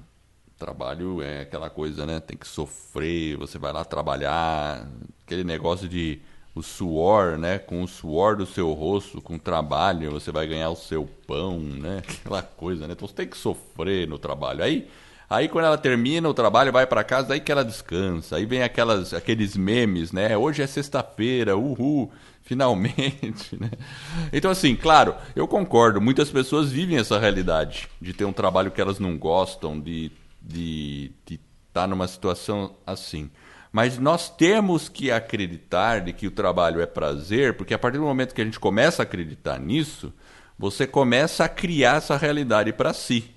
Trabalho é aquela coisa, né? Tem que sofrer, você vai lá trabalhar, aquele negócio de o suor, né? Com o suor do seu rosto, com o trabalho, você vai ganhar o seu pão, né? (laughs) Aquela coisa, né? Então você tem que sofrer no trabalho. Aí, aí quando ela termina o trabalho, vai para casa, aí que ela descansa. Aí vem aquelas, aqueles memes, né? Hoje é sexta-feira, uhul, (laughs) finalmente, né? Então assim, claro, eu concordo. Muitas pessoas vivem essa realidade de ter um trabalho que elas não gostam, de de estar tá numa situação assim. Mas nós temos que acreditar de que o trabalho é prazer, porque a partir do momento que a gente começa a acreditar nisso, você começa a criar essa realidade para si.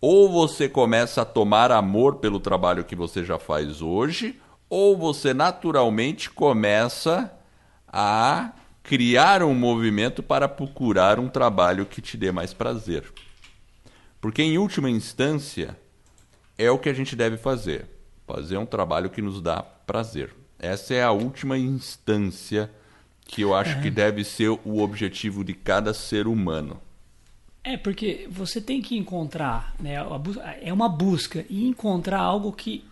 Ou você começa a tomar amor pelo trabalho que você já faz hoje, ou você naturalmente começa a criar um movimento para procurar um trabalho que te dê mais prazer. Porque, em última instância, é o que a gente deve fazer. Fazer um trabalho que nos dá prazer. Essa é a última instância que eu acho é. que deve ser o objetivo de cada ser humano. É, porque você tem que encontrar, né, é uma busca, e encontrar algo que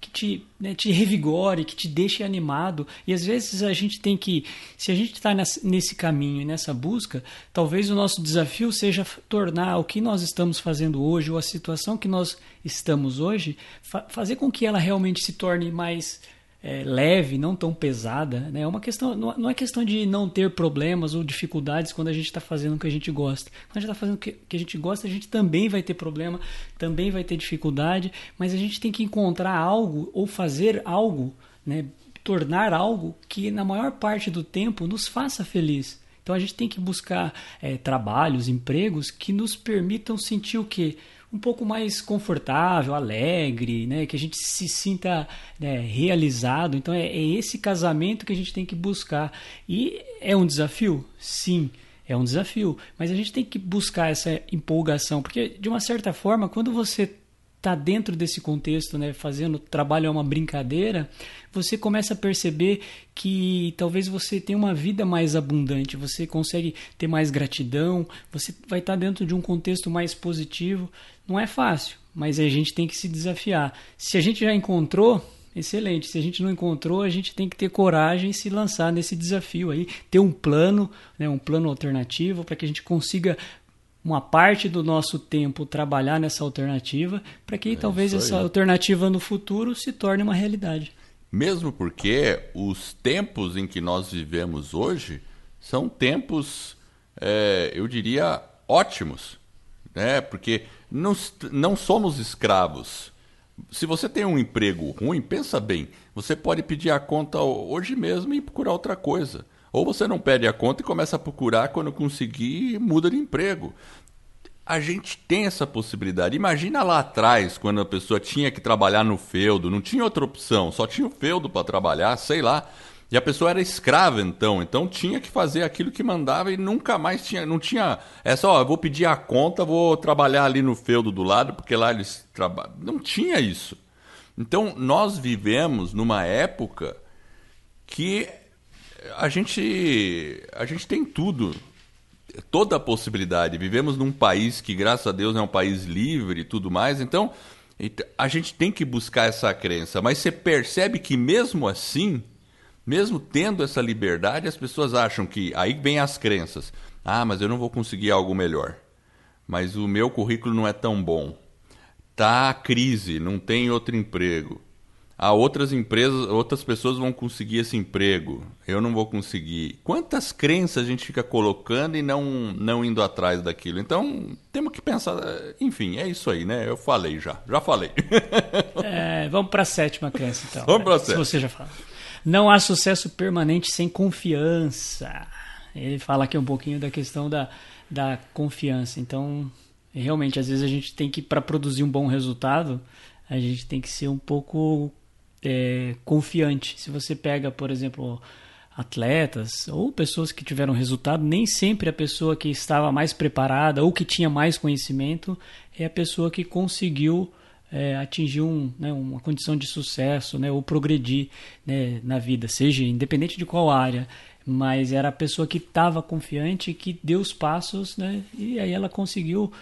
que te, né, te revigore, que te deixe animado. E às vezes a gente tem que, se a gente está nesse caminho e nessa busca, talvez o nosso desafio seja tornar o que nós estamos fazendo hoje, ou a situação que nós estamos hoje, fa fazer com que ela realmente se torne mais é, leve, não tão pesada. Né? É uma questão, não é questão de não ter problemas ou dificuldades quando a gente está fazendo o que a gente gosta. Quando a gente está fazendo o que a gente gosta, a gente também vai ter problema, também vai ter dificuldade, mas a gente tem que encontrar algo ou fazer algo, né? tornar algo que na maior parte do tempo nos faça feliz. Então a gente tem que buscar é, trabalhos, empregos que nos permitam sentir o quê? Um pouco mais confortável, alegre, né? que a gente se sinta né, realizado. Então é, é esse casamento que a gente tem que buscar. E é um desafio? Sim é um desafio, mas a gente tem que buscar essa empolgação, porque de uma certa forma, quando você está dentro desse contexto, né, fazendo trabalho é uma brincadeira, você começa a perceber que talvez você tenha uma vida mais abundante, você consegue ter mais gratidão, você vai estar tá dentro de um contexto mais positivo. Não é fácil, mas a gente tem que se desafiar. Se a gente já encontrou, excelente. Se a gente não encontrou, a gente tem que ter coragem e se lançar nesse desafio aí, ter um plano, né, um plano alternativo para que a gente consiga uma parte do nosso tempo trabalhar nessa alternativa, para que é talvez essa alternativa no futuro se torne uma realidade. Mesmo porque os tempos em que nós vivemos hoje são tempos, é, eu diria, ótimos, né? Porque não, não somos escravos. Se você tem um emprego ruim, pensa bem, você pode pedir a conta hoje mesmo e procurar outra coisa. Ou você não pede a conta e começa a procurar quando conseguir muda de emprego. A gente tem essa possibilidade. Imagina lá atrás, quando a pessoa tinha que trabalhar no feudo, não tinha outra opção, só tinha o feudo para trabalhar, sei lá. E a pessoa era escrava então, então tinha que fazer aquilo que mandava e nunca mais tinha, não tinha, é só, eu vou pedir a conta, vou trabalhar ali no feudo do lado, porque lá eles trabalham. Não tinha isso. Então nós vivemos numa época que a gente a gente tem tudo, toda a possibilidade. Vivemos num país que, graças a Deus, é um país livre e tudo mais. Então, a gente tem que buscar essa crença. Mas você percebe que, mesmo assim, mesmo tendo essa liberdade, as pessoas acham que. Aí vem as crenças. Ah, mas eu não vou conseguir algo melhor. Mas o meu currículo não é tão bom. Tá crise, não tem outro emprego a outras empresas, outras pessoas vão conseguir esse emprego, eu não vou conseguir. Quantas crenças a gente fica colocando e não, não indo atrás daquilo? Então, temos que pensar. Enfim, é isso aí, né? Eu falei já, já falei. (laughs) É, vamos para a sétima crença, então. Vamos para a sétima. Se você já falou. Não há sucesso permanente sem confiança. Ele fala aqui um pouquinho da questão da, da confiança. Então, realmente, às vezes a gente tem que, para produzir um bom resultado, a gente tem que ser um pouco é, confiante. Se você pega, por exemplo, atletas ou pessoas que tiveram resultado, nem sempre a pessoa que estava mais preparada ou que tinha mais conhecimento é a pessoa que conseguiu é, atingir um, né, uma condição de sucesso né, ou progredir né, na vida, seja independente de qual área. Mas era a pessoa que estava confiante, que deu os passos né, e aí ela conseguiu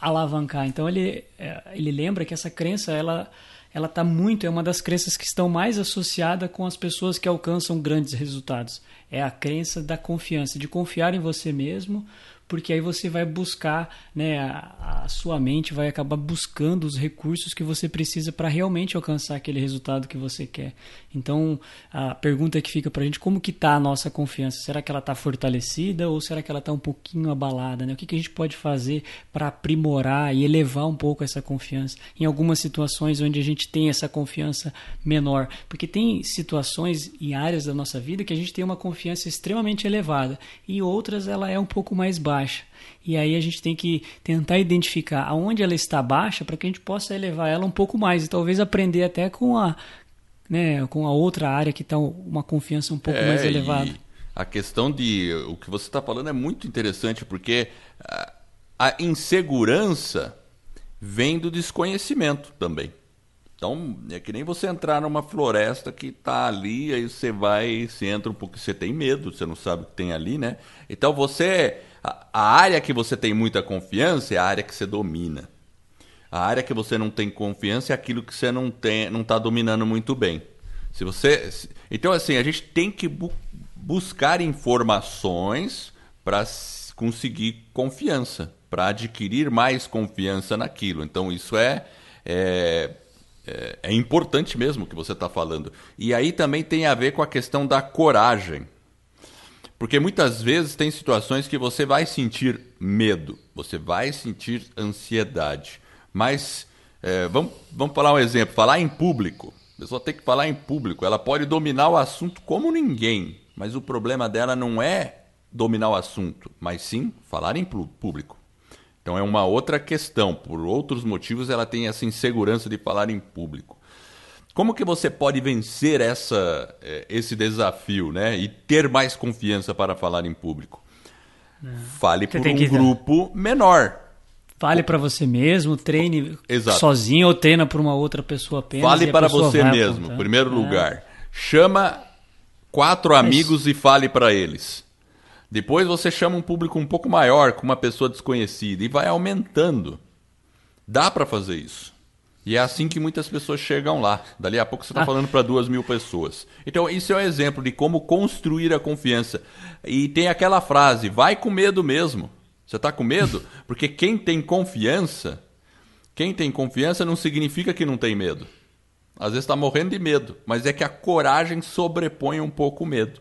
alavancar. Então ele, é, ele lembra que essa crença ela ela está muito, é uma das crenças que estão mais associada com as pessoas que alcançam grandes resultados. É a crença da confiança, de confiar em você mesmo, porque aí você vai buscar, né, a, a sua mente vai acabar buscando os recursos que você precisa para realmente alcançar aquele resultado que você quer. Então, a pergunta que fica para a gente, como que está a nossa confiança? Será que ela está fortalecida ou será que ela está um pouquinho abalada? Né? O que, que a gente pode fazer para aprimorar e elevar um pouco essa confiança em algumas situações onde a gente tem essa confiança menor? Porque tem situações e áreas da nossa vida que a gente tem uma confiança extremamente elevada e outras ela é um pouco mais baixa baixa. E aí a gente tem que tentar identificar aonde ela está baixa para que a gente possa elevar ela um pouco mais e talvez aprender até com a, né, com a outra área que está uma confiança um pouco é, mais elevada. A questão de o que você está falando é muito interessante porque a, a insegurança vem do desconhecimento também. Então, é que nem você entrar numa floresta que está ali, aí você vai, você entra um pouco, você tem medo, você não sabe o que tem ali, né? Então você a, área que você tem muita confiança é a área que você domina. A área que você não tem confiança é aquilo que você não tem, não está dominando muito bem. Se você, então assim, a gente tem que bu buscar informações para conseguir confiança, para adquirir mais confiança naquilo. Então isso é, é é, é importante mesmo o que você está falando. E aí também tem a ver com a questão da coragem. Porque muitas vezes tem situações que você vai sentir medo, você vai sentir ansiedade. Mas é, vamos, vamos falar um exemplo: falar em público. A pessoa tem que falar em público. Ela pode dominar o assunto como ninguém, mas o problema dela não é dominar o assunto, mas sim falar em público. Então é uma outra questão. Por outros motivos, ela tem essa insegurança de falar em público. Como que você pode vencer essa, é, esse desafio, né? E ter mais confiança para falar em público? É. Fale você por um grupo menor. Fale para você mesmo, treine Exato. sozinho ou treina por uma outra pessoa apenas. Fale para você mesmo, em primeiro é. lugar. Chama quatro amigos e fale para eles. Depois você chama um público um pouco maior, com uma pessoa desconhecida, e vai aumentando. Dá para fazer isso. E é assim que muitas pessoas chegam lá. Dali a pouco você está ah. falando para duas mil pessoas. Então, isso é um exemplo de como construir a confiança. E tem aquela frase: vai com medo mesmo. Você está com medo? (laughs) Porque quem tem confiança, quem tem confiança não significa que não tem medo. Às vezes está morrendo de medo, mas é que a coragem sobrepõe um pouco o medo.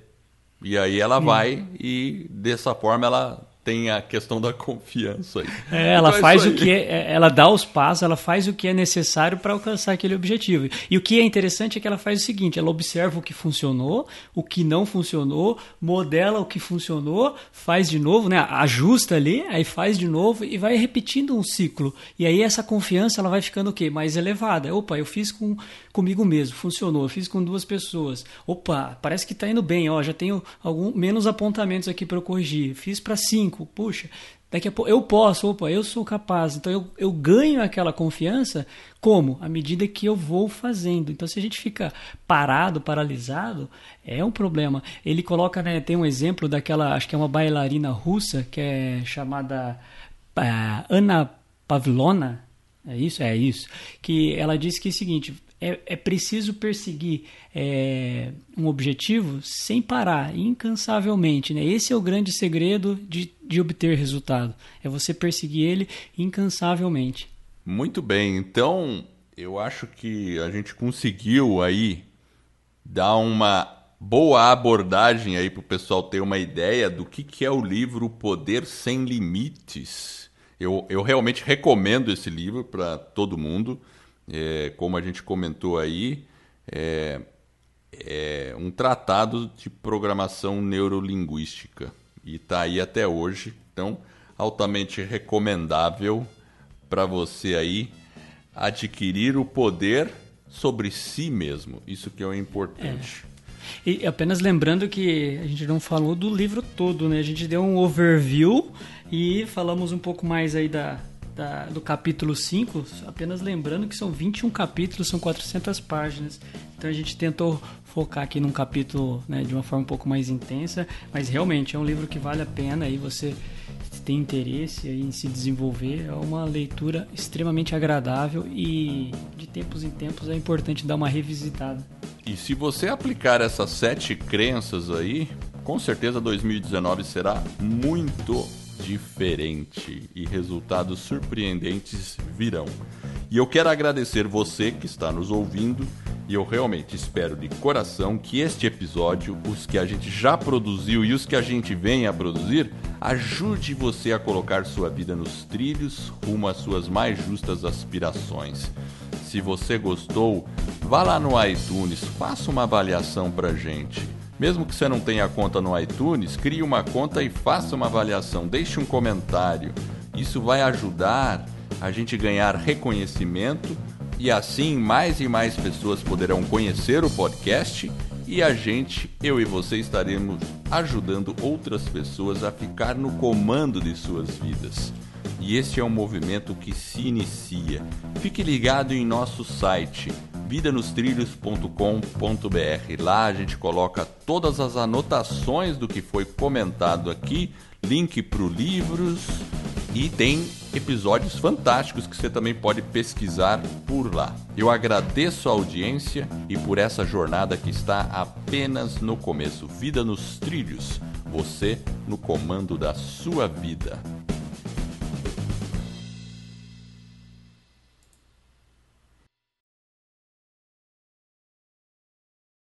E aí ela hum. vai e dessa forma ela tem a questão da confiança aí. É, ela então, é faz o que é, é, ela dá os passos, ela faz o que é necessário para alcançar aquele objetivo. E o que é interessante é que ela faz o seguinte: ela observa o que funcionou, o que não funcionou, modela o que funcionou, faz de novo, né? Ajusta ali, aí faz de novo e vai repetindo um ciclo. E aí essa confiança ela vai ficando o quê? Mais elevada. Opa, eu fiz com comigo mesmo, funcionou. Eu fiz com duas pessoas. Opa, parece que está indo bem. Ó, já tenho algum menos apontamentos aqui para eu corrigir. Fiz para cinco puxa, daqui a pouco eu posso, opa, eu sou capaz. Então eu, eu ganho aquela confiança como? À medida que eu vou fazendo. Então se a gente fica parado, paralisado, é um problema. Ele coloca, né, tem um exemplo daquela, acho que é uma bailarina russa, que é chamada uh, Ana Pavlona, é isso? É isso. Que ela disse que é o seguinte: é, é preciso perseguir é, um objetivo sem parar, incansavelmente. Né? Esse é o grande segredo de, de obter resultado. É você perseguir ele incansavelmente. Muito bem. Então, eu acho que a gente conseguiu aí dar uma boa abordagem aí para o pessoal ter uma ideia do que, que é o livro Poder Sem Limites. Eu, eu realmente recomendo esse livro para todo mundo é, como a gente comentou aí, é, é um tratado de programação neurolinguística e está aí até hoje, então altamente recomendável para você aí adquirir o poder sobre si mesmo. Isso que é importante. É. E apenas lembrando que a gente não falou do livro todo, né? A gente deu um overview e falamos um pouco mais aí da, da, do capítulo 5, apenas lembrando que são 21 capítulos, são 400 páginas. Então a gente tentou focar aqui num capítulo né, de uma forma um pouco mais intensa, mas realmente é um livro que vale a pena aí você tem interesse em se desenvolver, é uma leitura extremamente agradável e de tempos em tempos é importante dar uma revisitada. E se você aplicar essas sete crenças aí, com certeza 2019 será muito diferente e resultados surpreendentes virão. E eu quero agradecer você que está nos ouvindo e eu realmente espero de coração que este episódio, os que a gente já produziu e os que a gente vem a produzir, ajude você a colocar sua vida nos trilhos rumo às suas mais justas aspirações. Se você gostou, vá lá no iTunes, faça uma avaliação pra gente. Mesmo que você não tenha conta no iTunes, crie uma conta e faça uma avaliação, deixe um comentário. Isso vai ajudar a gente ganhar reconhecimento e assim mais e mais pessoas poderão conhecer o podcast e a gente, eu e você, estaremos ajudando outras pessoas a ficar no comando de suas vidas. E esse é um movimento que se inicia. Fique ligado em nosso site vidanostrilhos.com.br. Lá a gente coloca todas as anotações do que foi comentado aqui, link para os livros e tem episódios fantásticos que você também pode pesquisar por lá. Eu agradeço a audiência e por essa jornada que está apenas no começo. Vida nos Trilhos, você no comando da sua vida.